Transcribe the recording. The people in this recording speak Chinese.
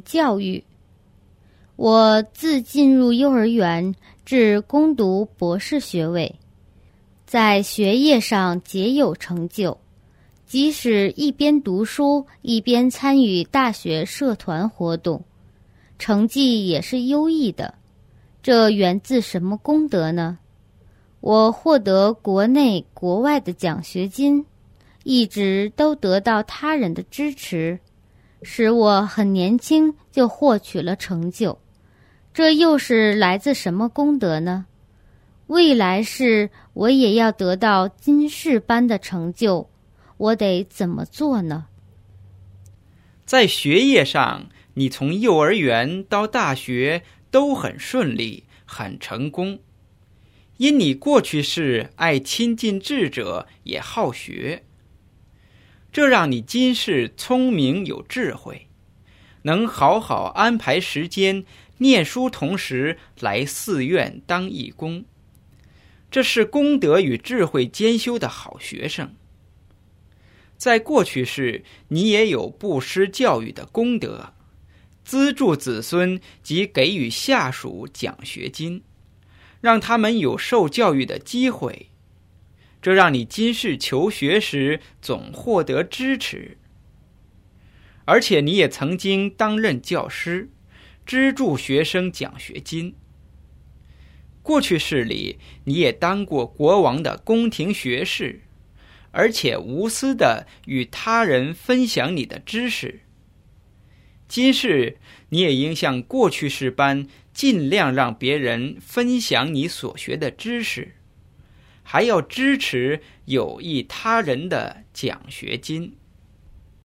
教育。我自进入幼儿园至攻读博士学位，在学业上皆有成就，即使一边读书一边参与大学社团活动，成绩也是优异的。这源自什么功德呢？我获得国内国外的奖学金，一直都得到他人的支持，使我很年轻就获取了成就。这又是来自什么功德呢？未来世我也要得到今世般的成就，我得怎么做呢？在学业上，你从幼儿园到大学都很顺利，很成功。因你过去是爱亲近智者，也好学，这让你今世聪明有智慧，能好好安排时间念书，同时来寺院当义工。这是功德与智慧兼修的好学生。在过去世，你也有布施教育的功德，资助子孙及给予下属奖学金。让他们有受教育的机会，这让你今世求学时总获得支持。而且你也曾经担任教师，资助学生奖学金。过去世里，你也当过国王的宫廷学士，而且无私的与他人分享你的知识。今世你也应像过去世般。尽量让别人分享你所学的知识，还要支持有益他人的奖学金。